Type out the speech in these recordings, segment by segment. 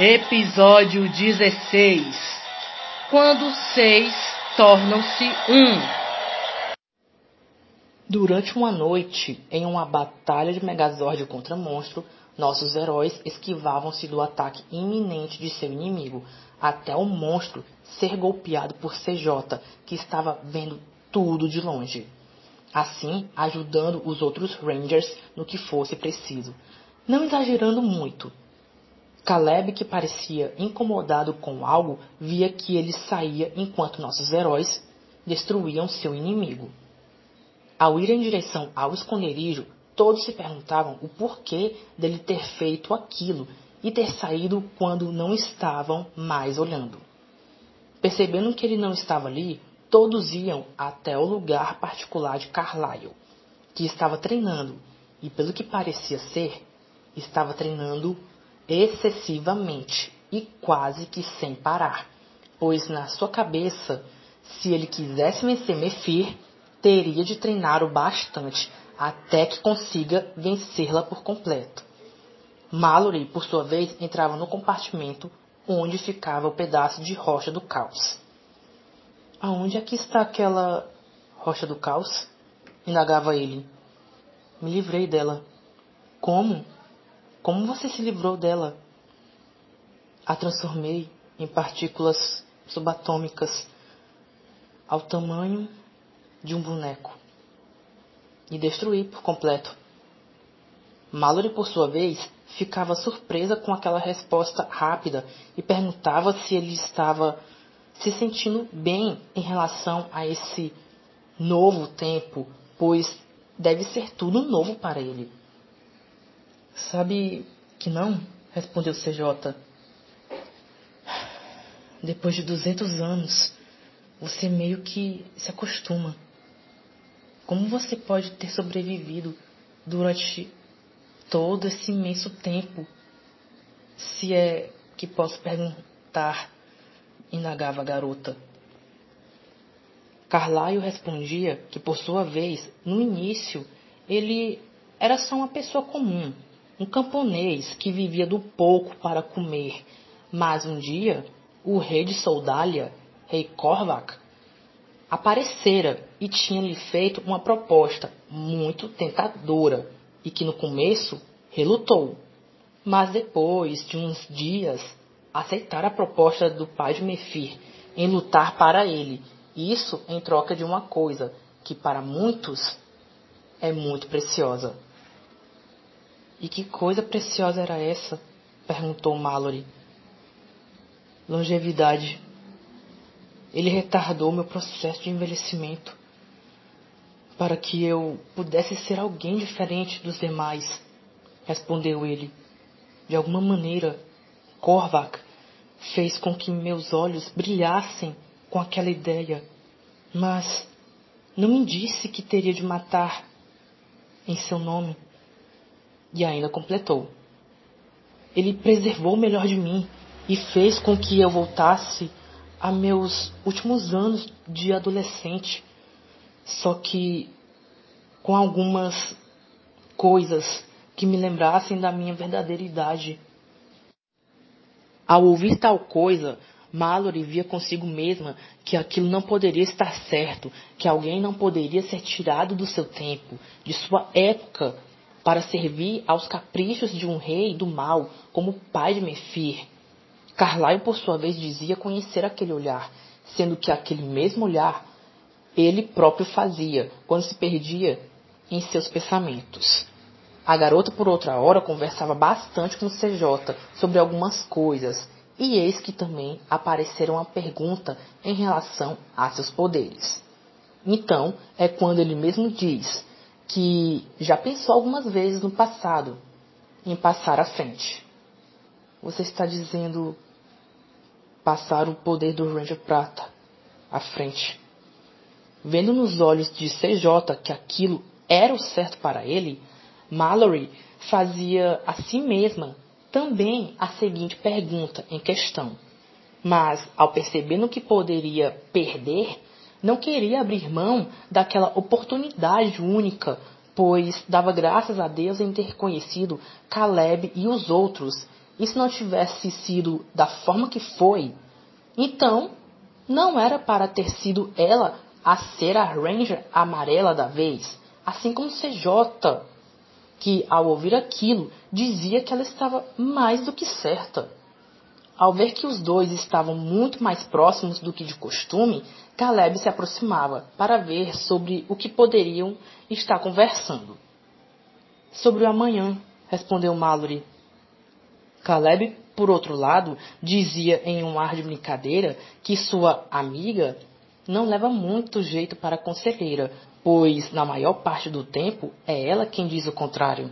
Episódio 16 Quando seis tornam-se um. Durante uma noite, em uma batalha de Megazord contra monstro, nossos heróis esquivavam-se do ataque iminente de seu inimigo, até o monstro ser golpeado por CJ, que estava vendo tudo de longe. Assim, ajudando os outros Rangers no que fosse preciso. Não exagerando muito, Caleb, que parecia incomodado com algo, via que ele saía enquanto nossos heróis destruíam seu inimigo. Ao ir em direção ao esconderijo, todos se perguntavam o porquê dele ter feito aquilo e ter saído quando não estavam mais olhando. Percebendo que ele não estava ali, todos iam até o lugar particular de Carlyle, que estava treinando, e pelo que parecia ser, estava treinando excessivamente e quase que sem parar, pois na sua cabeça, se ele quisesse vencer Mefir, teria de treinar o bastante até que consiga vencê-la por completo. Mallory, por sua vez, entrava no compartimento onde ficava o pedaço de rocha do caos. Aonde é que está aquela rocha do caos? indagava ele. Me livrei dela. Como? Como você se livrou dela? A transformei em partículas subatômicas ao tamanho de um boneco e destruí por completo. Mallory, por sua vez, ficava surpresa com aquela resposta rápida e perguntava se ele estava se sentindo bem em relação a esse novo tempo, pois deve ser tudo novo para ele. Sabe que não? Respondeu CJ. Depois de 200 anos, você meio que se acostuma. Como você pode ter sobrevivido durante todo esse imenso tempo? Se é que posso perguntar, indagava a garota. Carlyle respondia que, por sua vez, no início, ele era só uma pessoa comum, um camponês que vivia do pouco para comer. Mas um dia, o rei de Soldália, rei Korvac, aparecera e tinha-lhe feito uma proposta muito tentadora e que no começo relutou. Mas depois de uns dias, aceitara a proposta do pai de Mefir em lutar para ele, isso em troca de uma coisa que para muitos é muito preciosa. E que coisa preciosa era essa? perguntou Mallory. Longevidade. Ele retardou meu processo de envelhecimento para que eu pudesse ser alguém diferente dos demais, respondeu ele. De alguma maneira, Korvac fez com que meus olhos brilhassem com aquela ideia, mas não me disse que teria de matar em seu nome. E ainda completou: Ele preservou o melhor de mim e fez com que eu voltasse a meus últimos anos de adolescente, só que com algumas coisas que me lembrassem da minha verdadeira idade. Ao ouvir tal coisa, Mallory via consigo mesma que aquilo não poderia estar certo, que alguém não poderia ser tirado do seu tempo, de sua época, para servir aos caprichos de um rei do mal, como o pai de Mefir. Carlyle, por sua vez, dizia conhecer aquele olhar, sendo que aquele mesmo olhar ele próprio fazia, quando se perdia em seus pensamentos. A garota, por outra hora, conversava bastante com o CJ sobre algumas coisas, e eis que também apareceram uma pergunta em relação a seus poderes. Então, é quando ele mesmo diz: que já pensou algumas vezes no passado em passar à frente. Você está dizendo passar o poder do Ranger Prata à frente. Vendo nos olhos de CJ que aquilo era o certo para ele, Mallory fazia a si mesma também a seguinte pergunta em questão. Mas, ao perceber no que poderia perder, não queria abrir mão daquela oportunidade única, pois dava graças a Deus em ter conhecido Caleb e os outros, e se não tivesse sido da forma que foi, então não era para ter sido ela a ser a Ranger amarela da vez, assim como CJ, que ao ouvir aquilo dizia que ela estava mais do que certa. Ao ver que os dois estavam muito mais próximos do que de costume, Caleb se aproximava para ver sobre o que poderiam estar conversando. Sobre o amanhã, respondeu Mallory. Caleb, por outro lado, dizia em um ar de brincadeira que sua amiga não leva muito jeito para a conselheira, pois na maior parte do tempo é ela quem diz o contrário.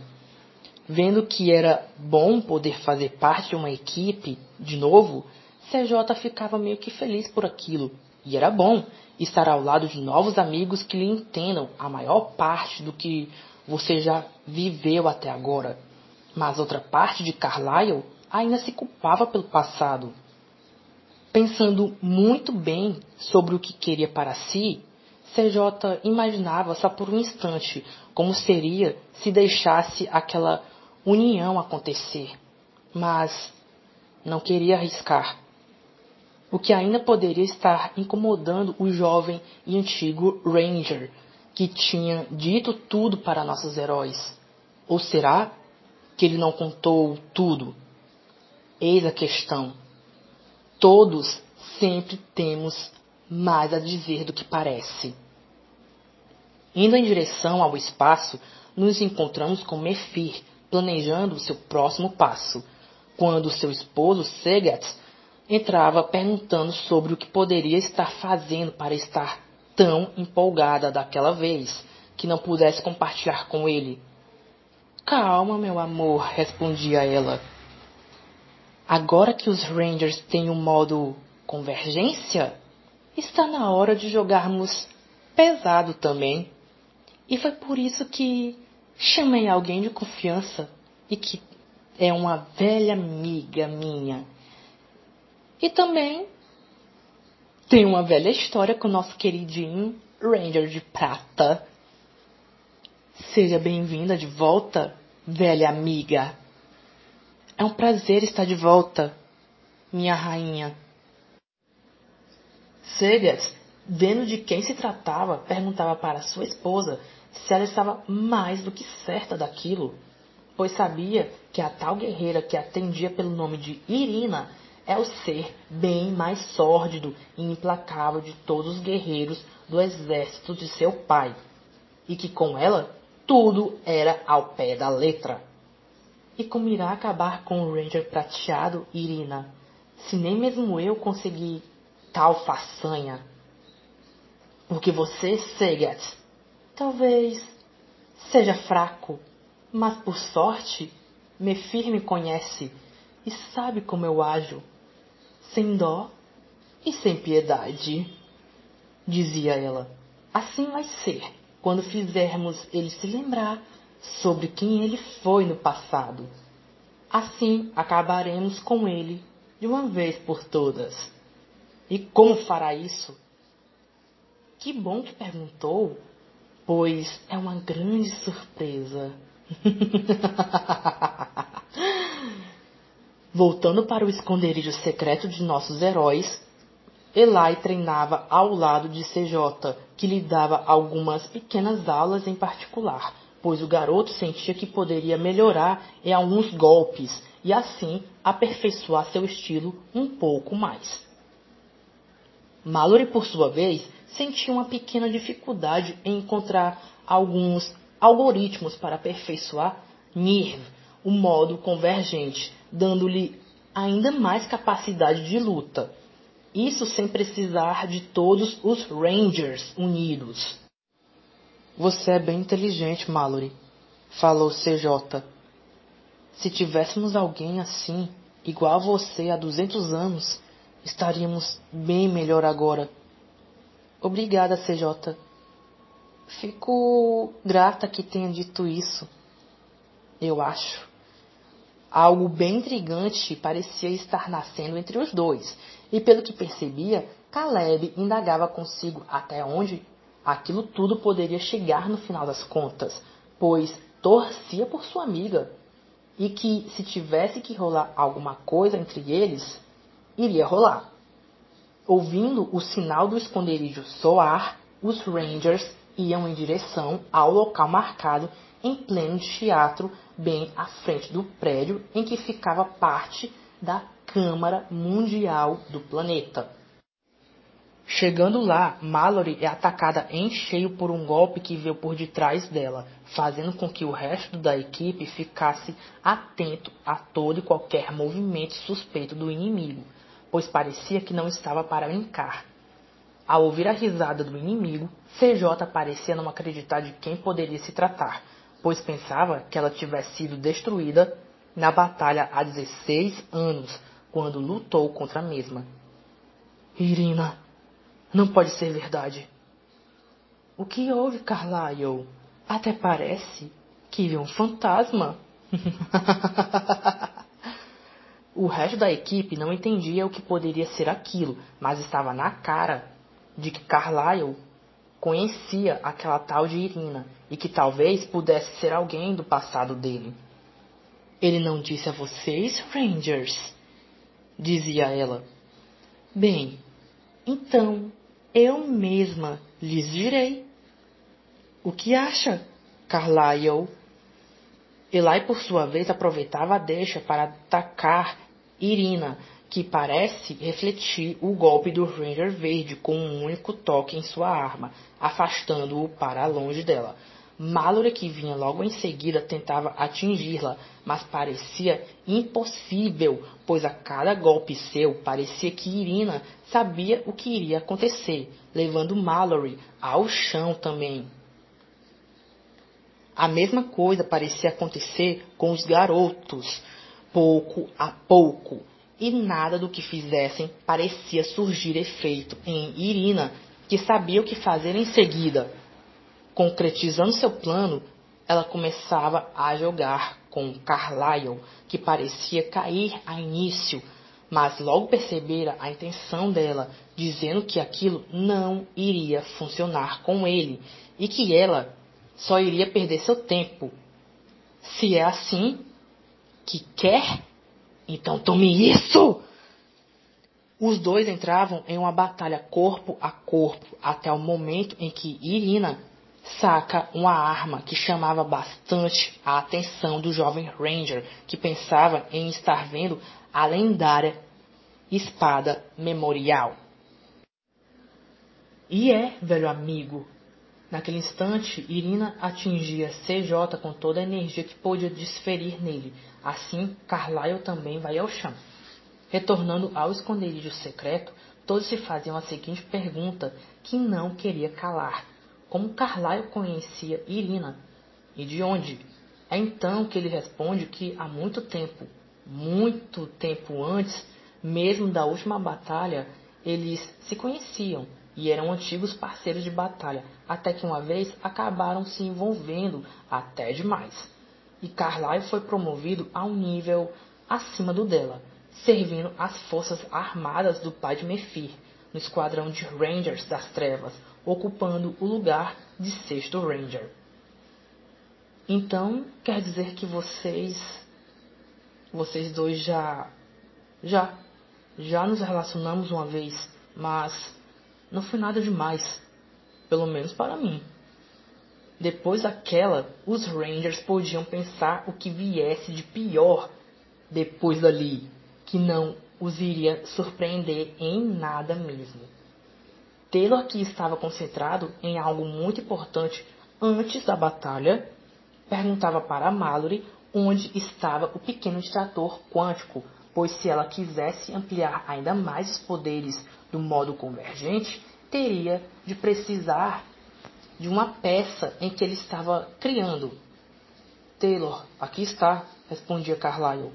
Vendo que era bom poder fazer parte de uma equipe de novo, CJ ficava meio que feliz por aquilo. E era bom estar ao lado de novos amigos que lhe entendam a maior parte do que você já viveu até agora. Mas outra parte de Carlyle ainda se culpava pelo passado. Pensando muito bem sobre o que queria para si, CJ imaginava só por um instante como seria se deixasse aquela união acontecer, mas não queria arriscar. O que ainda poderia estar incomodando o jovem e antigo Ranger, que tinha dito tudo para nossos heróis. Ou será que ele não contou tudo? Eis a questão. Todos sempre temos mais a dizer do que parece. Indo em direção ao espaço, nos encontramos com Mephir, planejando seu próximo passo, quando seu esposo Segat entrava perguntando sobre o que poderia estar fazendo para estar tão empolgada daquela vez que não pudesse compartilhar com ele. Calma, meu amor, respondia ela. Agora que os Rangers têm o um modo convergência, está na hora de jogarmos pesado também. E foi por isso que chamei alguém de confiança e que é uma velha amiga minha. E também tem uma velha história com o nosso queridinho Ranger de Prata. Seja bem-vinda de volta, velha amiga. É um prazer estar de volta, minha rainha. Segas, vendo de quem se tratava, perguntava para sua esposa se ela estava mais do que certa daquilo, pois sabia que a tal guerreira que atendia pelo nome de Irina é o ser bem mais sórdido e implacável de todos os guerreiros do exército de seu pai, e que com ela tudo era ao pé da letra. E como irá acabar com o Ranger prateado, Irina, se nem mesmo eu consegui tal façanha? Porque você, Segat, Talvez seja fraco, mas por sorte, me firme conhece e sabe como eu ajo, sem dó e sem piedade. Dizia ela: Assim vai ser quando fizermos ele se lembrar sobre quem ele foi no passado. Assim acabaremos com ele de uma vez por todas. E como fará isso? Que bom que perguntou, pois é uma grande surpresa. Voltando para o esconderijo secreto de nossos heróis, Eli treinava ao lado de CJ, que lhe dava algumas pequenas aulas em particular, pois o garoto sentia que poderia melhorar em alguns golpes e assim aperfeiçoar seu estilo um pouco mais. Mallory, por sua vez, sentia uma pequena dificuldade em encontrar alguns algoritmos para aperfeiçoar NIRV, o modo convergente, dando-lhe ainda mais capacidade de luta. Isso sem precisar de todos os Rangers unidos. Você é bem inteligente, Mallory, falou CJ. Se tivéssemos alguém assim, igual a você há 200 anos, estaríamos bem melhor agora. Obrigada, CJ. Fico grata que tenha dito isso. Eu acho. Algo bem intrigante parecia estar nascendo entre os dois, e pelo que percebia, Caleb indagava consigo até onde aquilo tudo poderia chegar no final das contas, pois torcia por sua amiga. e que se tivesse que rolar alguma coisa entre eles, iria rolar. Ouvindo o sinal do esconderijo soar, os Rangers iam em direção ao local marcado em pleno teatro, bem à frente do prédio em que ficava parte da Câmara Mundial do planeta. Chegando lá, Mallory é atacada em cheio por um golpe que veio por detrás dela, fazendo com que o resto da equipe ficasse atento a todo e qualquer movimento suspeito do inimigo, pois parecia que não estava para brincar. Ao ouvir a risada do inimigo, CJ parecia não acreditar de quem poderia se tratar, pois pensava que ela tivesse sido destruída na batalha há 16 anos, quando lutou contra a mesma. Irina, não pode ser verdade. O que houve, Carlyle? Até parece que viu um fantasma. o resto da equipe não entendia o que poderia ser aquilo, mas estava na cara de que Carlyle conhecia aquela tal de Irina e que talvez pudesse ser alguém do passado dele. Ele não disse a vocês, Rangers? dizia ela. Bem, então eu mesma lhes direi. O que acha, Carlyle? Eli, por sua vez, aproveitava a deixa para atacar Irina, que parece refletir o golpe do Ranger Verde com um único toque em sua arma, afastando-o para longe dela. Mallory, que vinha logo em seguida, tentava atingi-la, mas parecia impossível, pois a cada golpe seu parecia que Irina sabia o que iria acontecer, levando Mallory ao chão também. A mesma coisa parecia acontecer com os garotos, pouco a pouco, e nada do que fizessem parecia surgir efeito em Irina, que sabia o que fazer em seguida. Concretizando seu plano, ela começava a jogar com Carlyle, que parecia cair a início, mas logo percebera a intenção dela, dizendo que aquilo não iria funcionar com ele e que ela só iria perder seu tempo. Se é assim que quer, então tome isso! Os dois entravam em uma batalha corpo a corpo até o momento em que Irina saca uma arma que chamava bastante a atenção do jovem Ranger, que pensava em estar vendo a lendária espada memorial. E é, velho amigo. Naquele instante, Irina atingia CJ com toda a energia que podia desferir nele. Assim, Carlyle também vai ao chão. Retornando ao esconderijo secreto, todos se faziam a seguinte pergunta que não queria calar como Carlyle conhecia Irina e de onde. É então que ele responde que há muito tempo, muito tempo antes, mesmo da última batalha, eles se conheciam e eram antigos parceiros de batalha, até que uma vez acabaram se envolvendo até demais. E Carlyle foi promovido a um nível acima do dela, servindo as forças armadas do pai de Mephir, no esquadrão de Rangers das Trevas, ocupando o lugar de sexto Ranger. Então, quer dizer que vocês vocês dois já já já nos relacionamos uma vez, mas não foi nada demais, pelo menos para mim. Depois daquela, os Rangers podiam pensar o que viesse de pior depois dali, que não os iria surpreender em nada mesmo. Taylor, que estava concentrado em algo muito importante antes da batalha, perguntava para Mallory onde estava o pequeno distrator quântico, pois se ela quisesse ampliar ainda mais os poderes do modo convergente, teria de precisar de uma peça em que ele estava criando. Taylor, aqui está, respondia Carlyle.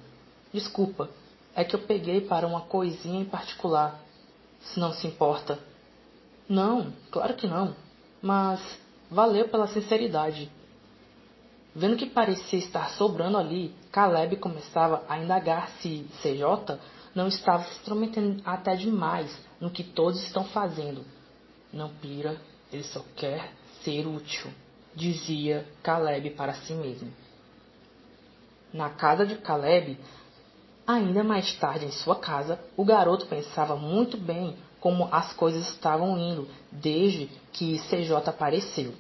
Desculpa, é que eu peguei para uma coisinha em particular, se não se importa. Não, claro que não. Mas valeu pela sinceridade. Vendo que parecia estar sobrando ali, Caleb começava a indagar se CJ não estava se intrometendo até demais no que todos estão fazendo. Não pira, ele só quer ser útil, dizia Caleb para si mesmo. na casa de Caleb, ainda mais tarde em sua casa, o garoto pensava muito bem como as coisas estavam indo desde que CJ apareceu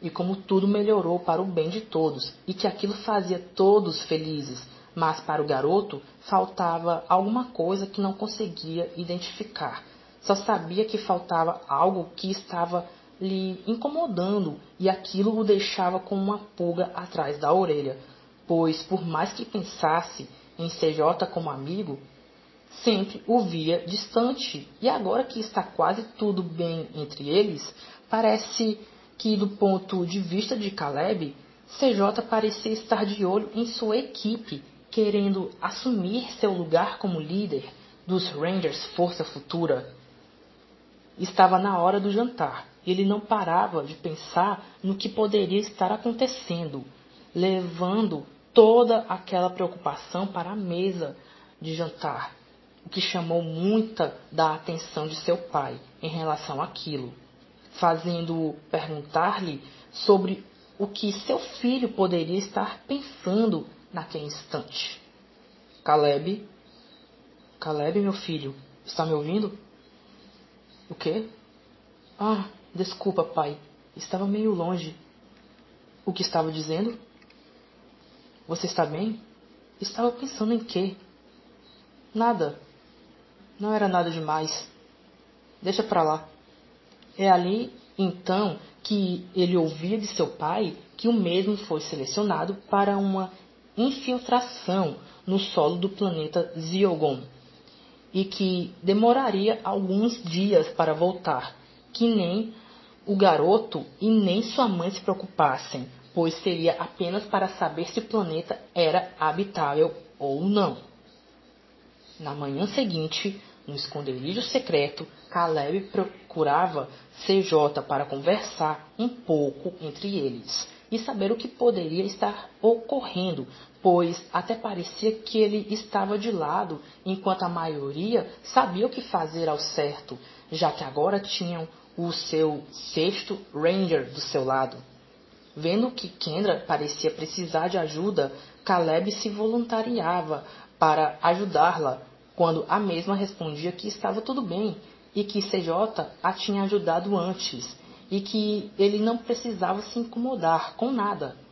e como tudo melhorou para o bem de todos e que aquilo fazia todos felizes, mas para o garoto faltava alguma coisa que não conseguia identificar. Só sabia que faltava algo que estava lhe incomodando e aquilo o deixava com uma pulga atrás da orelha, pois por mais que pensasse em CJ como amigo, sempre o via distante. E agora que está quase tudo bem entre eles, parece que do ponto de vista de Caleb, CJ parecia estar de olho em sua equipe, querendo assumir seu lugar como líder dos Rangers Força Futura. Estava na hora do jantar. Ele não parava de pensar no que poderia estar acontecendo, levando toda aquela preocupação para a mesa de jantar, o que chamou muita da atenção de seu pai em relação àquilo, fazendo perguntar-lhe sobre o que seu filho poderia estar pensando naquele instante. Caleb, Caleb, meu filho, está me ouvindo? O quê? Ah, desculpa, pai. Estava meio longe. O que estava dizendo? Você está bem? Estava pensando em quê? Nada. Não era nada demais. Deixa para lá. É ali, então, que ele ouvia de seu pai que o mesmo foi selecionado para uma infiltração no solo do planeta Ziogon e que demoraria alguns dias para voltar, que nem o garoto e nem sua mãe se preocupassem, pois seria apenas para saber se o planeta era habitável ou não. Na manhã seguinte, no esconderijo secreto, Caleb procurava CJ para conversar um pouco entre eles e saber o que poderia estar ocorrendo, pois até parecia que ele estava de lado, enquanto a maioria sabia o que fazer ao certo, já que agora tinham o seu sexto Ranger do seu lado. Vendo que Kendra parecia precisar de ajuda, Caleb se voluntariava para ajudá-la, quando a mesma respondia que estava tudo bem e que CJ a tinha ajudado antes e que ele não precisava se incomodar com nada.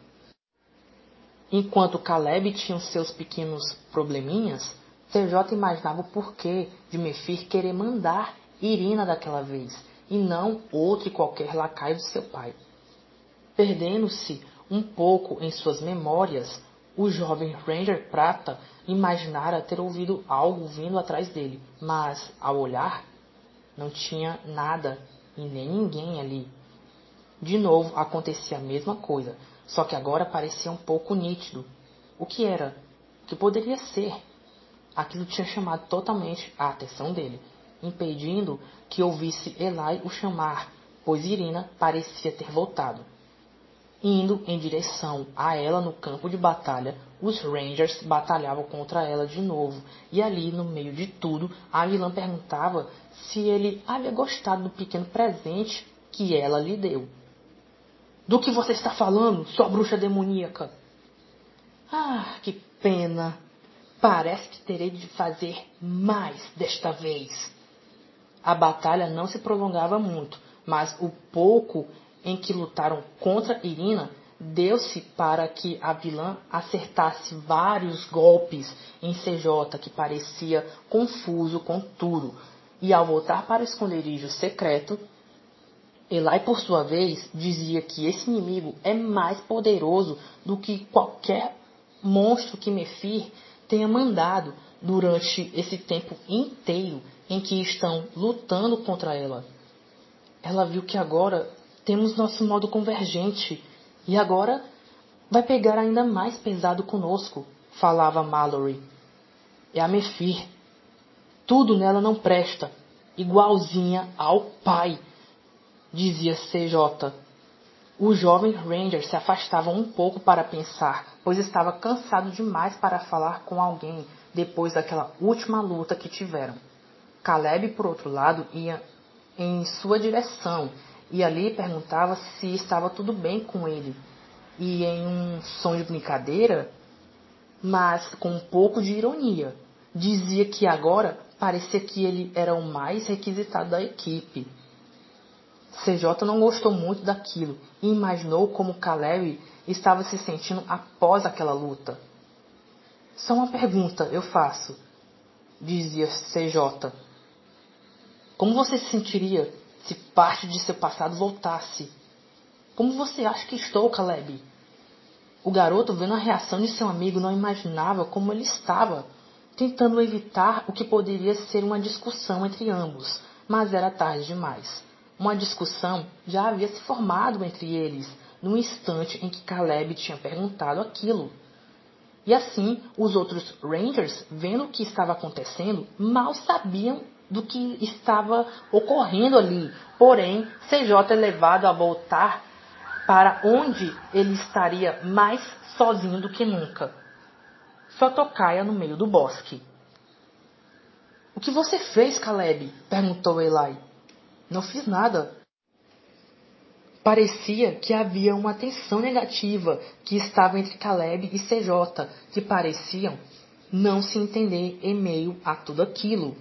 Enquanto Caleb tinha os seus pequenos probleminhas, CJ imaginava o porquê de Mefir querer mandar Irina daquela vez e não outro e qualquer lacaio de seu pai. Perdendo-se um pouco em suas memórias, o jovem Ranger Prata imaginara ter ouvido algo vindo atrás dele, mas, ao olhar, não tinha nada e nem ninguém ali. De novo acontecia a mesma coisa, só que agora parecia um pouco nítido. O que era? O que poderia ser? Aquilo tinha chamado totalmente a atenção dele, impedindo que ouvisse Eli o chamar, pois Irina parecia ter voltado. Indo em direção a ela no campo de batalha, os Rangers batalhavam contra ela de novo, e ali, no meio de tudo, a vilã perguntava se ele havia gostado do pequeno presente que ela lhe deu. Do que você está falando, sua bruxa demoníaca? Ah, que pena! Parece que terei de fazer mais desta vez. A batalha não se prolongava muito, mas o pouco em que lutaram contra Irina deu-se para que a vilã acertasse vários golpes em CJ que parecia confuso com tudo. E ao voltar para o esconderijo secreto, Eli, por sua vez, dizia que esse inimigo é mais poderoso do que qualquer monstro que Mefir tenha mandado durante esse tempo inteiro em que estão lutando contra ela. Ela viu que agora temos nosso modo convergente e agora vai pegar ainda mais pesado conosco, falava Mallory. É a Mefir. Tudo nela não presta, igualzinha ao pai, dizia CJ. O jovem Ranger se afastava um pouco para pensar, pois estava cansado demais para falar com alguém depois daquela última luta que tiveram. Caleb, por outro lado, ia em sua direção e ali perguntava se estava tudo bem com ele. E em um som de brincadeira, mas com um pouco de ironia. Dizia que agora parecia que ele era o mais requisitado da equipe. CJ não gostou muito daquilo e imaginou como Caleb estava se sentindo após aquela luta. Só uma pergunta eu faço, dizia CJ. Como você se sentiria se parte de seu passado voltasse? Como você acha que estou, Caleb? O garoto, vendo a reação de seu amigo, não imaginava como ele estava, tentando evitar o que poderia ser uma discussão entre ambos, mas era tarde demais. Uma discussão já havia se formado entre eles no instante em que Caleb tinha perguntado aquilo. E assim, os outros Rangers, vendo o que estava acontecendo, mal sabiam do que estava ocorrendo ali. Porém, CJ é levado a voltar para onde ele estaria mais sozinho do que nunca. Sua tocaia no meio do bosque. O que você fez, Caleb? perguntou Eli. Não fiz nada. Parecia que havia uma tensão negativa que estava entre Caleb e CJ, que pareciam não se entender em meio a tudo aquilo.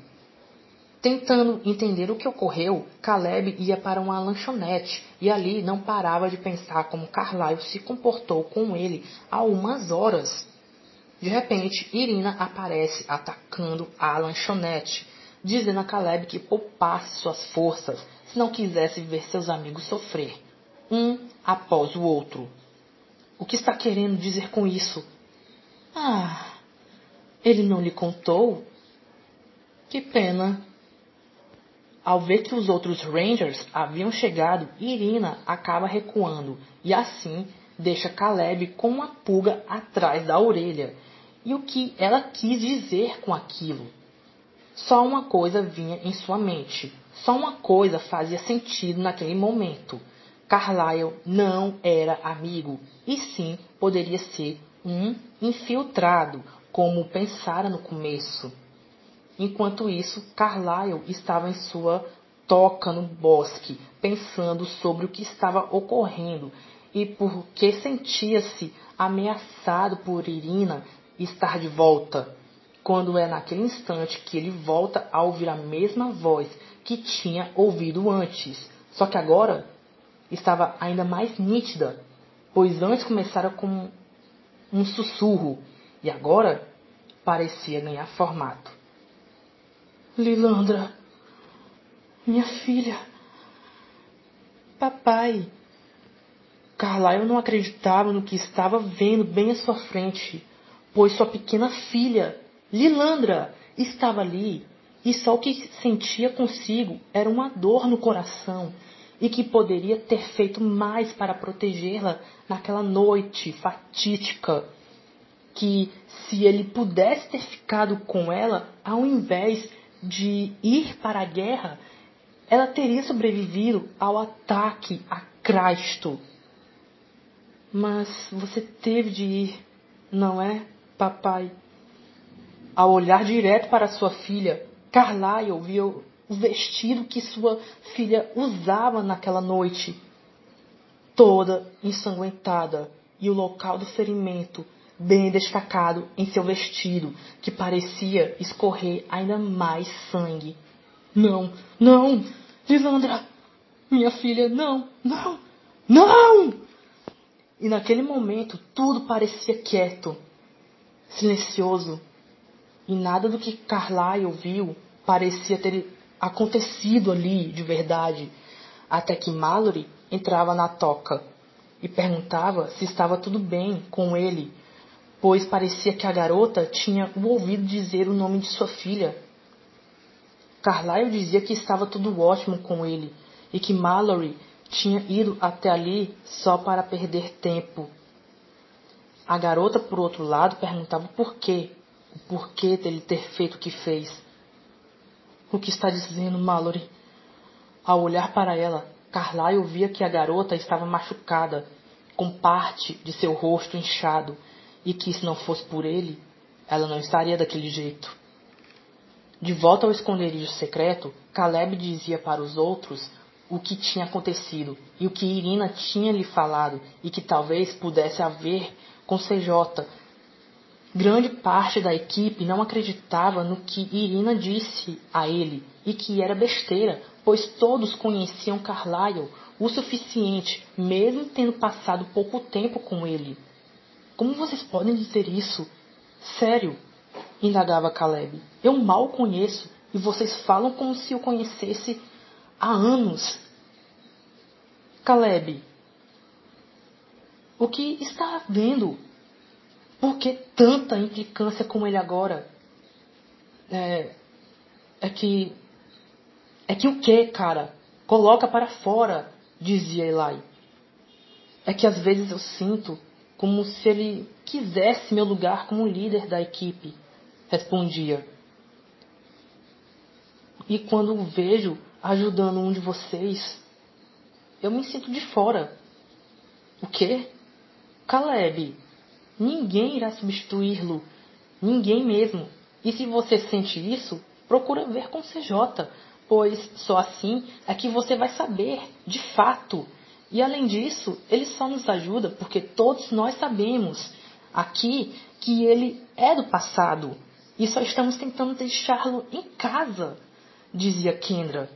Tentando entender o que ocorreu, Caleb ia para uma lanchonete e ali não parava de pensar como Carlyle se comportou com ele há umas horas. De repente, Irina aparece atacando a lanchonete, dizendo a Caleb que poupasse suas forças se não quisesse ver seus amigos sofrer, um após o outro. O que está querendo dizer com isso? Ah, ele não lhe contou? Que pena. Ao ver que os outros Rangers haviam chegado, Irina acaba recuando e assim deixa Caleb com uma pulga atrás da orelha. E o que ela quis dizer com aquilo? Só uma coisa vinha em sua mente. Só uma coisa fazia sentido naquele momento. Carlyle não era amigo, e sim poderia ser um infiltrado, como pensara no começo. Enquanto isso, Carlyle estava em sua toca no bosque, pensando sobre o que estava ocorrendo e por que sentia-se ameaçado por Irina estar de volta. Quando é naquele instante que ele volta a ouvir a mesma voz que tinha ouvido antes, só que agora estava ainda mais nítida, pois antes começara com um sussurro e agora parecia ganhar formato. Lilandra, minha filha. Papai. Carlyle não acreditava no que estava vendo bem à sua frente, pois sua pequena filha, Lilandra, estava ali e só o que sentia consigo era uma dor no coração e que poderia ter feito mais para protegê-la naquela noite fatídica. Que se ele pudesse ter ficado com ela, ao invés de ir para a guerra, ela teria sobrevivido ao ataque a Cristo. Mas você teve de ir, não é, papai? Ao olhar direto para sua filha, Carlyle viu o vestido que sua filha usava naquela noite, toda ensanguentada, e o local do ferimento bem destacado em seu vestido, que parecia escorrer ainda mais sangue. Não, não, Lisandra, minha filha, não, não, não! E naquele momento tudo parecia quieto, silencioso, e nada do que Carlyle viu parecia ter acontecido ali de verdade, até que Mallory entrava na toca e perguntava se estava tudo bem com ele pois parecia que a garota tinha o ouvido dizer o nome de sua filha. Carlyle dizia que estava tudo ótimo com ele e que Mallory tinha ido até ali só para perder tempo. A garota, por outro lado, perguntava o porquê, o porquê dele ter feito o que fez. O que está dizendo, Mallory? Ao olhar para ela, Carlyle via que a garota estava machucada, com parte de seu rosto inchado e que se não fosse por ele, ela não estaria daquele jeito. De volta ao esconderijo secreto, Caleb dizia para os outros o que tinha acontecido e o que Irina tinha lhe falado e que talvez pudesse haver com CJ. Grande parte da equipe não acreditava no que Irina disse a ele e que era besteira, pois todos conheciam Carlyle o suficiente, mesmo tendo passado pouco tempo com ele. Como vocês podem dizer isso? Sério, indagava Caleb. Eu mal o conheço e vocês falam como se o conhecesse há anos. Caleb, o que está havendo? Por que tanta implicância com ele agora? É, é que. É que o que, cara? Coloca para fora, dizia Eli. É que às vezes eu sinto como se ele quisesse meu lugar como líder da equipe, respondia. E quando o vejo ajudando um de vocês, eu me sinto de fora. O quê? Caleb, Ninguém irá substituí-lo. Ninguém mesmo. E se você sente isso, procura ver com CJ, pois só assim é que você vai saber, de fato. E além disso, ele só nos ajuda porque todos nós sabemos aqui que ele é do passado e só estamos tentando deixá-lo em casa, dizia Kendra.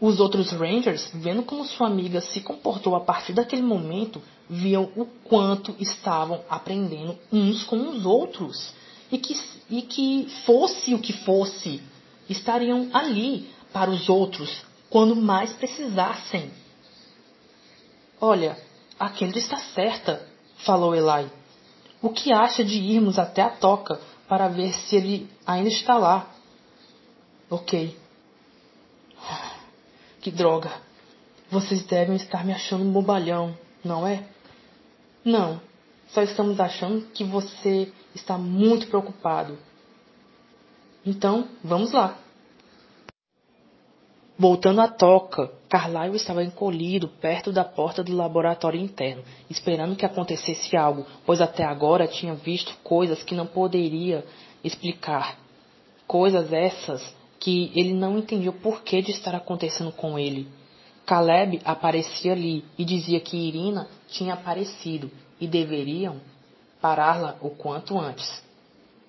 Os outros Rangers, vendo como sua amiga se comportou a partir daquele momento, viam o quanto estavam aprendendo uns com os outros. E que, e que fosse o que fosse, estariam ali para os outros quando mais precisassem. Olha, a Kendra está certa, falou Eli. O que acha de irmos até a toca para ver se ele ainda está lá? Ok. Que droga. Vocês devem estar me achando um bobalhão, não é? Não, só estamos achando que você está muito preocupado. Então, vamos lá. Voltando à toca, Carlyle estava encolhido perto da porta do laboratório interno, esperando que acontecesse algo, pois até agora tinha visto coisas que não poderia explicar. Coisas essas que ele não entendia o porquê de estar acontecendo com ele. Caleb aparecia ali e dizia que Irina tinha aparecido e deveriam pará-la o quanto antes.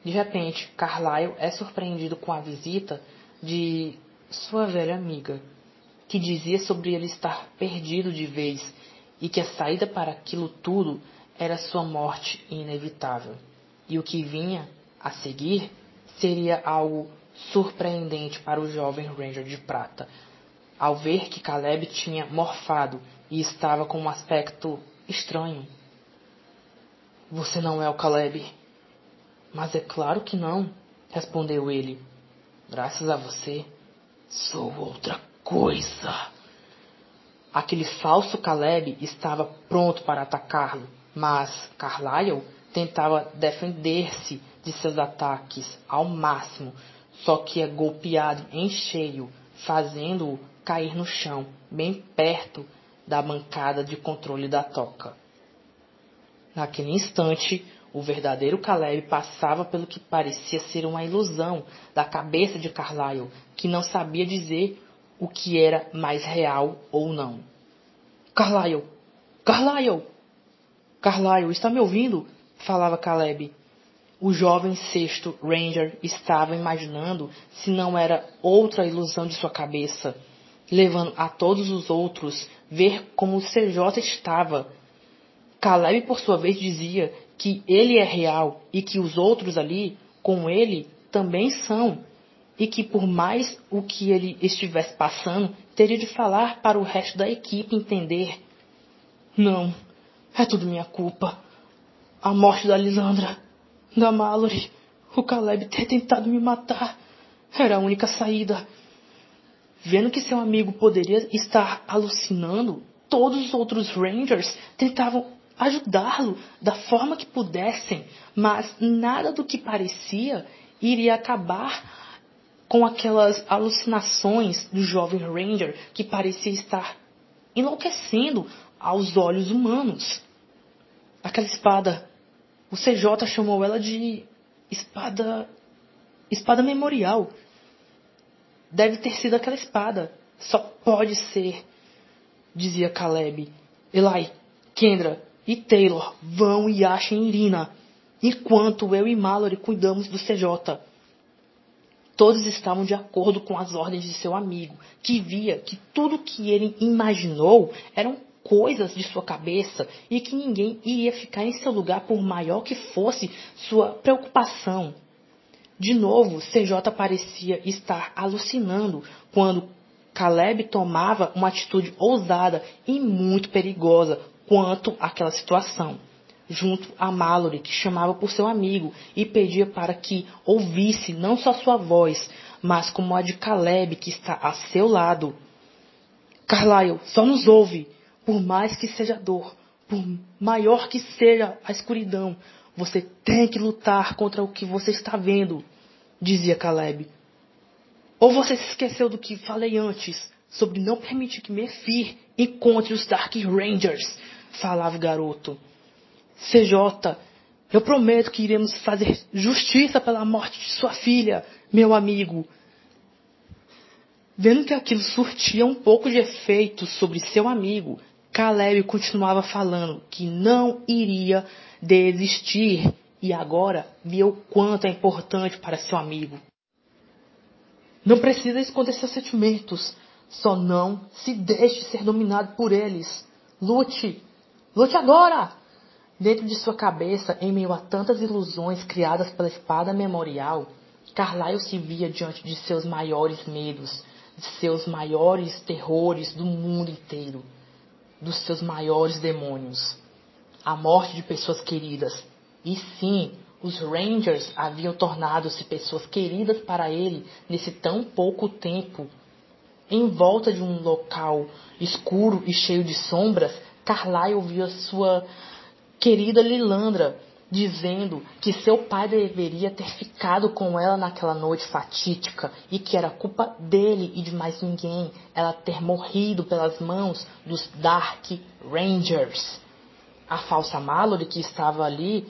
De repente, Carlyle é surpreendido com a visita de sua velha amiga, que dizia sobre ele estar perdido de vez e que a saída para aquilo tudo era sua morte inevitável. E o que vinha a seguir seria algo surpreendente para o jovem Ranger de prata, ao ver que Caleb tinha morfado e estava com um aspecto estranho. Você não é o Caleb. Mas é claro que não, respondeu ele. Graças a você, sou outra coisa. Aquele falso Caleb estava pronto para atacá-lo, mas Carlyle tentava defender-se de seus ataques ao máximo, só que é golpeado em cheio, fazendo-o cair no chão, bem perto da bancada de controle da toca. Naquele instante, o verdadeiro Caleb passava pelo que parecia ser uma ilusão da cabeça de Carlyle, que não sabia dizer o que era mais real ou não. Carlyle! Carlyle! Carlyle, está me ouvindo? falava Caleb. O jovem sexto Ranger estava imaginando se não era outra ilusão de sua cabeça levando a todos os outros ver como o CJ estava. Caleb, por sua vez, dizia que ele é real e que os outros ali, com ele, também são, e que por mais o que ele estivesse passando, teria de falar para o resto da equipe entender. Não, é tudo minha culpa. A morte da Lisandra, da Mallory, o Caleb ter tentado me matar era a única saída. Vendo que seu amigo poderia estar alucinando, todos os outros Rangers tentavam ajudá-lo da forma que pudessem, mas nada do que parecia iria acabar com aquelas alucinações do jovem Ranger que parecia estar enlouquecendo aos olhos humanos. Aquela espada, o CJ chamou ela de espada espada memorial. Deve ter sido aquela espada. Só pode ser, dizia Caleb. Eli, Kendra e Taylor vão e achem Irina. enquanto eu e Mallory cuidamos do CJ. Todos estavam de acordo com as ordens de seu amigo, que via que tudo que ele imaginou eram coisas de sua cabeça e que ninguém iria ficar em seu lugar por maior que fosse sua preocupação. De novo, CJ parecia estar alucinando quando Caleb tomava uma atitude ousada e muito perigosa quanto àquela situação junto a Mallory, que chamava por seu amigo e pedia para que ouvisse não só sua voz, mas como a de Caleb, que está a seu lado. Carlyle, só nos ouve, por mais que seja dor, por maior que seja a escuridão, você tem que lutar contra o que você está vendo, dizia Caleb. Ou você se esqueceu do que falei antes, sobre não permitir que Mephir encontre os Dark Rangers, falava o garoto. CJ, eu prometo que iremos fazer justiça pela morte de sua filha, meu amigo. Vendo que aquilo surtia um pouco de efeito sobre seu amigo, Caleb continuava falando que não iria desistir e agora via o quanto é importante para seu amigo. Não precisa esconder seus sentimentos, só não se deixe ser dominado por eles. Lute! Lute agora! Dentro de sua cabeça, em meio a tantas ilusões criadas pela espada memorial, Carlyle se via diante de seus maiores medos, de seus maiores terrores do mundo inteiro, dos seus maiores demônios. A morte de pessoas queridas. E sim, os Rangers haviam tornado-se pessoas queridas para ele nesse tão pouco tempo. Em volta de um local escuro e cheio de sombras, Carlyle via sua querida Lilandra, dizendo que seu pai deveria ter ficado com ela naquela noite fatídica e que era culpa dele e de mais ninguém ela ter morrido pelas mãos dos Dark Rangers. A falsa Mallory que estava ali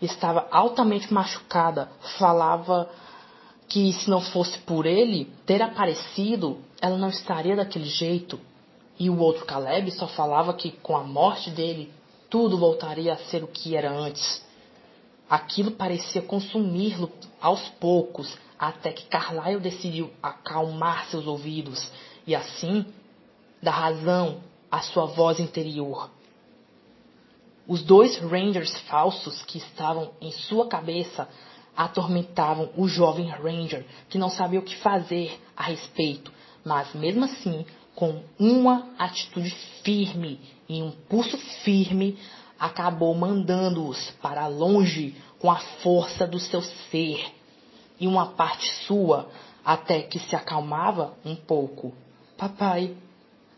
estava altamente machucada, falava que se não fosse por ele ter aparecido, ela não estaria daquele jeito. E o outro Caleb só falava que com a morte dele tudo voltaria a ser o que era antes. Aquilo parecia consumi-lo aos poucos, até que Carlyle decidiu acalmar seus ouvidos e assim dar razão à sua voz interior. Os dois Rangers falsos que estavam em sua cabeça atormentavam o jovem Ranger, que não sabia o que fazer a respeito, mas mesmo assim com uma atitude firme e um pulso firme, acabou mandando-os para longe com a força do seu ser e uma parte sua, até que se acalmava um pouco. Papai,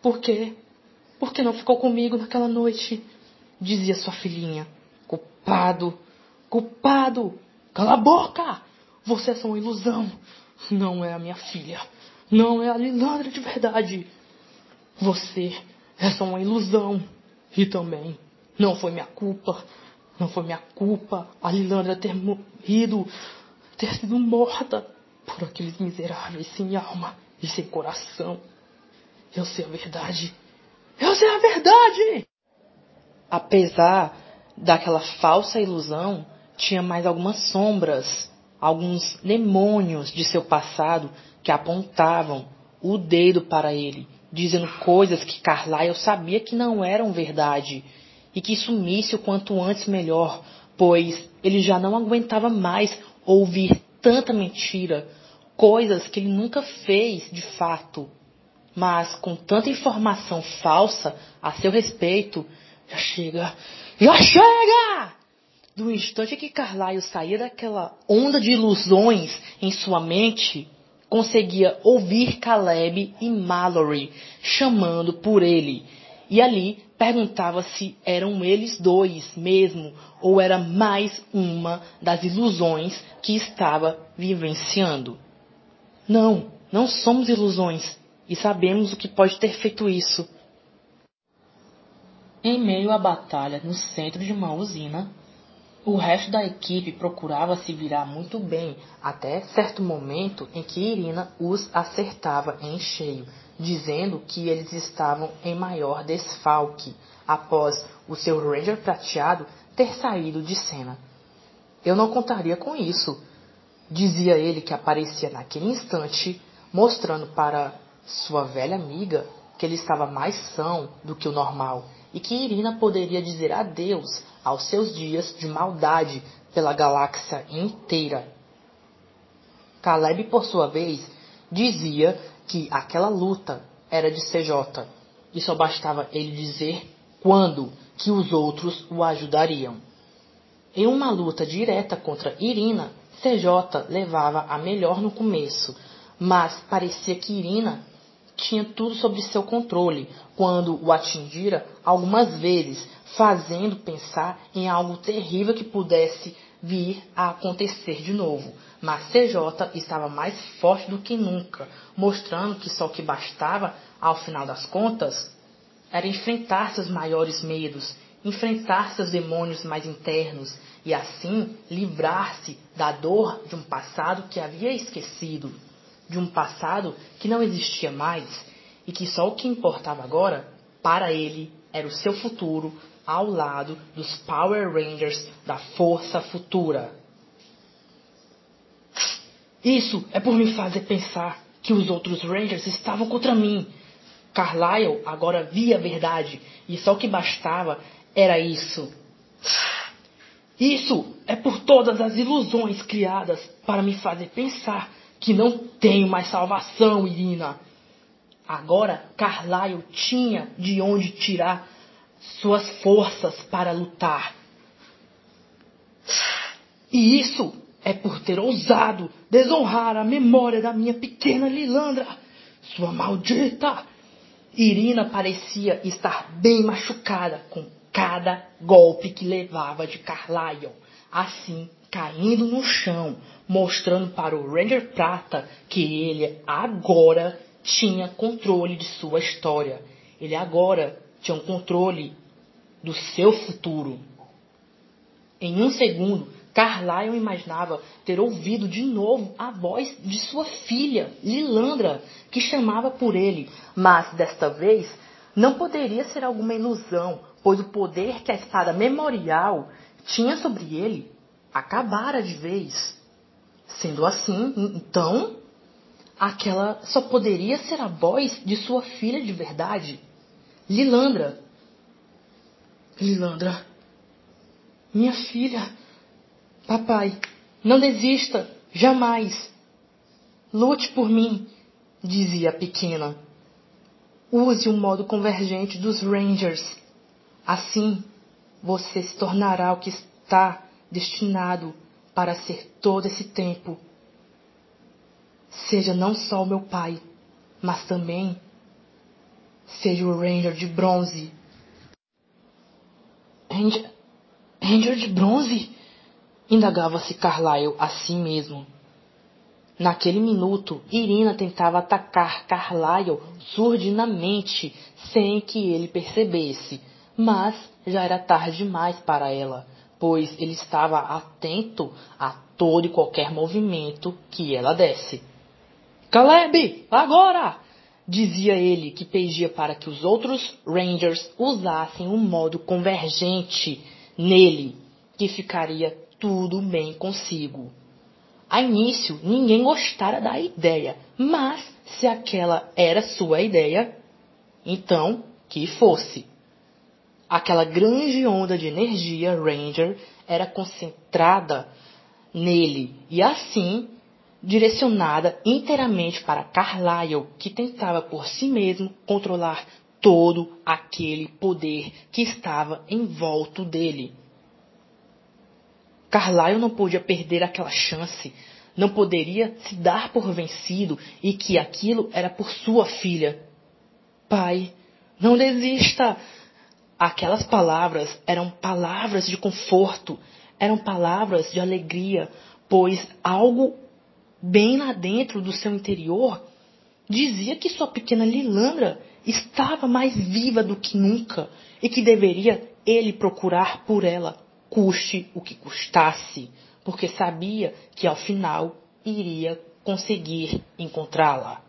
por quê? Por que não ficou comigo naquela noite? Dizia sua filhinha. Culpado, culpado, cala a boca! Você é só uma ilusão. Não é a minha filha. Não é a Lilandra de verdade. Você é só uma ilusão. E também não foi minha culpa. Não foi minha culpa a Lilandra ter morrido, ter sido morta por aqueles miseráveis sem alma e sem coração. Eu sei a verdade. Eu sei a verdade! Apesar daquela falsa ilusão, tinha mais algumas sombras, alguns demônios de seu passado que apontavam o dedo para ele dizendo coisas que Carlyle sabia que não eram verdade e que sumisse o quanto antes melhor, pois ele já não aguentava mais ouvir tanta mentira, coisas que ele nunca fez de fato. Mas com tanta informação falsa a seu respeito, já chega, já chega! Do instante que Carlyle saía daquela onda de ilusões em sua mente, conseguia ouvir Caleb e Mallory chamando por ele. E ali perguntava se eram eles dois mesmo ou era mais uma das ilusões que estava vivenciando. Não, não somos ilusões e sabemos o que pode ter feito isso. Em meio à batalha no centro de uma usina, o resto da equipe procurava se virar muito bem, até certo momento em que Irina os acertava em cheio, dizendo que eles estavam em maior desfalque após o seu Ranger prateado ter saído de cena. eu não contaria com isso. Dizia ele que aparecia naquele instante, mostrando para sua velha amiga que ele estava mais são do que o normal e que Irina poderia dizer adeus aos seus dias de maldade pela galáxia inteira. Caleb, por sua vez, dizia que aquela luta era de CJ e só bastava ele dizer quando que os outros o ajudariam. Em uma luta direta contra Irina, CJ levava a melhor no começo, mas parecia que Irina tinha tudo sob seu controle quando o atingira algumas vezes, fazendo pensar em algo terrível que pudesse vir a acontecer de novo. Mas CJ estava mais forte do que nunca, mostrando que só o que bastava, ao final das contas, era enfrentar seus maiores medos, enfrentar seus demônios mais internos e assim livrar-se da dor de um passado que havia esquecido, de um passado que não existia mais e que só o que importava agora para ele era o seu futuro ao lado dos Power Rangers da Força Futura. Isso é por me fazer pensar que os outros Rangers estavam contra mim. Carlyle agora via a verdade e só o que bastava era isso. Isso é por todas as ilusões criadas para me fazer pensar que não tenho mais salvação, Irina. Agora Carlyle tinha de onde tirar suas forças para lutar. E isso é por ter ousado desonrar a memória da minha pequena Lilandra, sua maldita. Irina parecia estar bem machucada com cada golpe que levava de Carlyle, assim caindo no chão, mostrando para o Ranger Prata que ele agora tinha controle de sua história. Ele agora tinha um controle do seu futuro. Em um segundo, Carlyle imaginava ter ouvido de novo a voz de sua filha, Lilandra, que chamava por ele, mas desta vez não poderia ser alguma ilusão, pois o poder que a espada memorial tinha sobre ele acabara de vez. Sendo assim, então, aquela só poderia ser a voz de sua filha de verdade, Lilandra. Lilandra, minha filha, papai, não desista, jamais. Lute por mim, dizia a pequena. Use o modo convergente dos Rangers. Assim, você se tornará o que está destinado para ser todo esse tempo. Seja não só o meu pai, mas também seja o Ranger de bronze. Ranger, Ranger de bronze? Indagava-se Carlyle a si mesmo. Naquele minuto, Irina tentava atacar Carlyle surdinamente, sem que ele percebesse mas já era tarde demais para ela, pois ele estava atento a todo e qualquer movimento que ela desse. Caleb, agora! Dizia ele, que pedia para que os outros Rangers usassem um modo convergente nele, que ficaria tudo bem consigo. A início, ninguém gostara da ideia, mas se aquela era sua ideia, então que fosse. Aquela grande onda de energia Ranger era concentrada nele e assim direcionada inteiramente para Carlyle, que tentava por si mesmo controlar todo aquele poder que estava em volta dele. Carlyle não podia perder aquela chance, não poderia se dar por vencido e que aquilo era por sua filha. Pai, não desista! Aquelas palavras eram palavras de conforto, eram palavras de alegria, pois algo bem lá dentro do seu interior dizia que sua pequena Lilandra estava mais viva do que nunca e que deveria ele procurar por ela, custe o que custasse, porque sabia que ao final iria conseguir encontrá-la.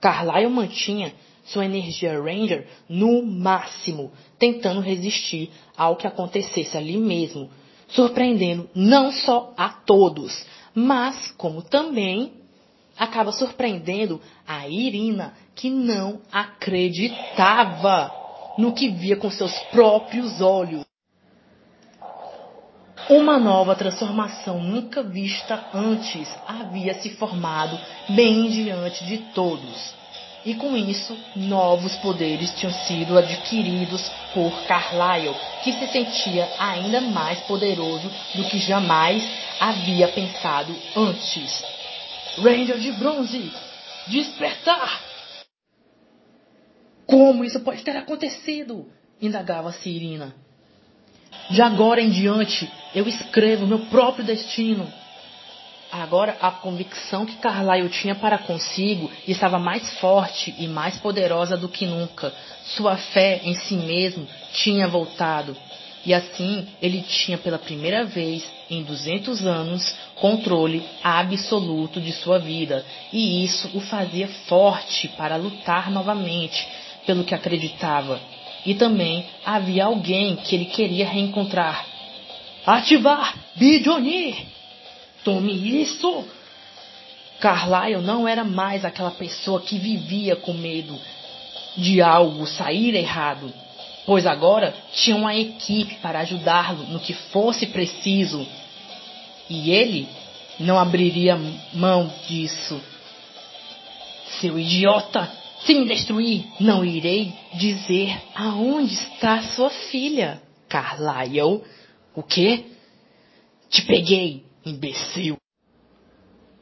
Carlyle mantinha sua energia Ranger no máximo, tentando resistir ao que acontecesse ali mesmo, surpreendendo não só a todos, mas como também acaba surpreendendo a Irina, que não acreditava no que via com seus próprios olhos. Uma nova transformação nunca vista antes havia se formado bem diante de todos. E com isso, novos poderes tinham sido adquiridos por Carlyle, que se sentia ainda mais poderoso do que jamais havia pensado antes. Ranger de bronze! Despertar! Como isso pode ter acontecido? indagava Cirina. De agora em diante, eu escrevo meu próprio destino. Agora, a convicção que Carlyle tinha para consigo estava mais forte e mais poderosa do que nunca. Sua fé em si mesmo tinha voltado. E assim, ele tinha pela primeira vez em 200 anos controle absoluto de sua vida. E isso o fazia forte para lutar novamente pelo que acreditava. E também havia alguém que ele queria reencontrar. Ativar Bidoni! Tome isso! Carlyle não era mais aquela pessoa que vivia com medo de algo sair errado, pois agora tinha uma equipe para ajudá-lo no que fosse preciso. E ele não abriria mão disso. Seu idiota! Se me destruir, não irei dizer aonde está sua filha. Carlyle. O quê? Te peguei, imbecil.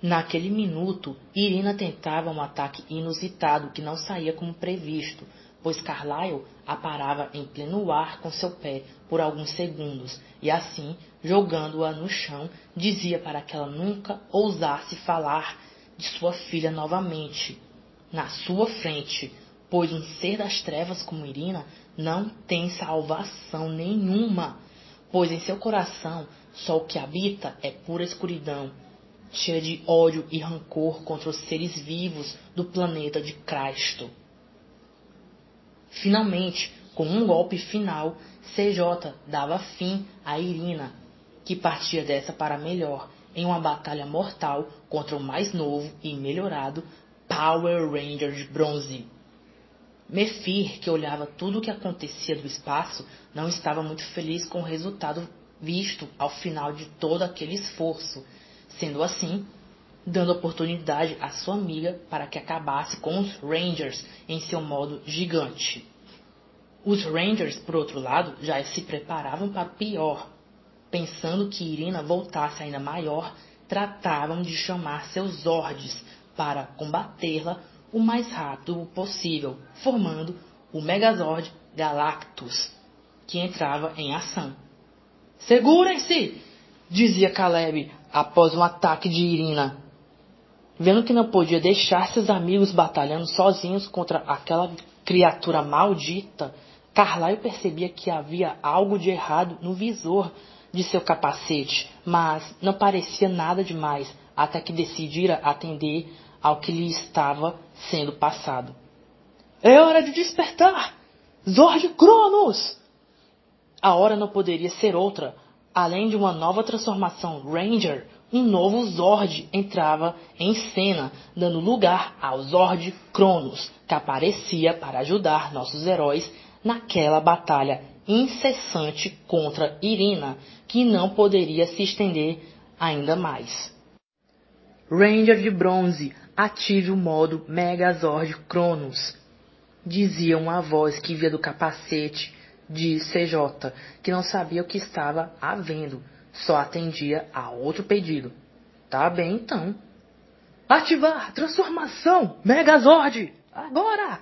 Naquele minuto, Irina tentava um ataque inusitado que não saía como previsto, pois Carlyle a parava em pleno ar com seu pé por alguns segundos e assim, jogando-a no chão, dizia para que ela nunca ousasse falar de sua filha novamente na sua frente, pois um ser das trevas como Irina não tem salvação nenhuma, pois em seu coração só o que habita é pura escuridão, cheia de ódio e rancor contra os seres vivos do planeta de Cristo. Finalmente, com um golpe final, CJ dava fim a Irina, que partia dessa para melhor, em uma batalha mortal contra o mais novo e melhorado Power Ranger de bronze. Mephir, que olhava tudo o que acontecia do espaço, não estava muito feliz com o resultado visto ao final de todo aquele esforço, sendo assim, dando oportunidade à sua amiga para que acabasse com os Rangers em seu modo gigante. Os Rangers, por outro lado, já se preparavam para pior. Pensando que Irina voltasse ainda maior, tratavam de chamar seus Zords para combatê-la o mais rápido possível, formando o Megazord Galactus, que entrava em ação. Segurem-se! dizia Caleb após um ataque de Irina. Vendo que não podia deixar seus amigos batalhando sozinhos contra aquela criatura maldita, Carlyle percebia que havia algo de errado no visor de seu capacete, mas não parecia nada demais, até que decidira atender ao que lhe estava sendo passado. É hora de despertar! Zord Cronos! A hora não poderia ser outra. Além de uma nova transformação Ranger, um novo Zord entrava em cena, dando lugar ao Zord Cronos, que aparecia para ajudar nossos heróis naquela batalha incessante contra Irina, que não poderia se estender ainda mais. Ranger de bronze, ative o modo Megazord Cronos, dizia uma voz que via do capacete de CJ, que não sabia o que estava havendo, só atendia a outro pedido. Tá bem então. Ativar transformação Megazord! Agora!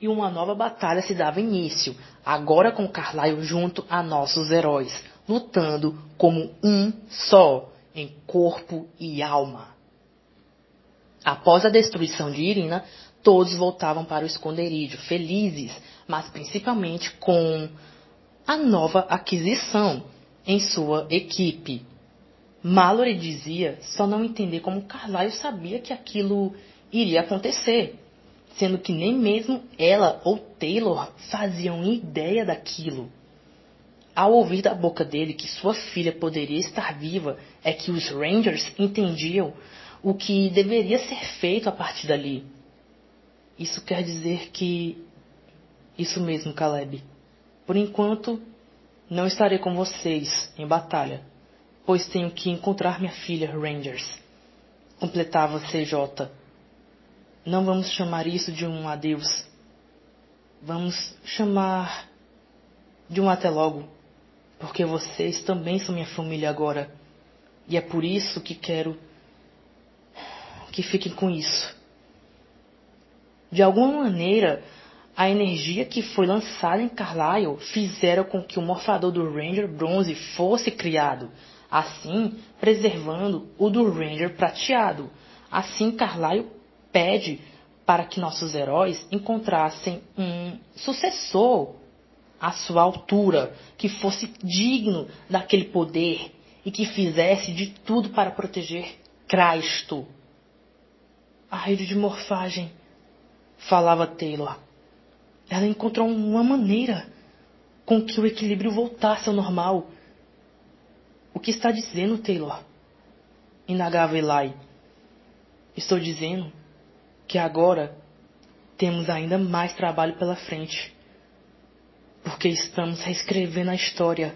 E uma nova batalha se dava início, agora com Carlyle junto a nossos heróis, lutando como um só, em corpo e alma. Após a destruição de Irina, todos voltavam para o esconderijo, felizes, mas principalmente com a nova aquisição em sua equipe. Mallory dizia só não entender como Carlyle sabia que aquilo iria acontecer, sendo que nem mesmo ela ou Taylor faziam ideia daquilo. Ao ouvir da boca dele que sua filha poderia estar viva, é que os Rangers entendiam o que deveria ser feito a partir dali. Isso quer dizer que. Isso mesmo, Caleb. Por enquanto, não estarei com vocês em batalha, pois tenho que encontrar minha filha, Rangers. Completava CJ. Não vamos chamar isso de um adeus. Vamos chamar de um até logo porque vocês também são minha família agora. E é por isso que quero que fiquem com isso. De alguma maneira, a energia que foi lançada em Carlyle fizeram com que o morfador do Ranger Bronze fosse criado, assim preservando o do Ranger Prateado. Assim, Carlyle pede para que nossos heróis encontrassem um sucessor à sua altura, que fosse digno daquele poder e que fizesse de tudo para proteger Cristo. A rede de morfagem, falava Taylor. Ela encontrou uma maneira com que o equilíbrio voltasse ao normal. O que está dizendo, Taylor? Indagava Eli. Estou dizendo que agora temos ainda mais trabalho pela frente porque estamos reescrevendo a história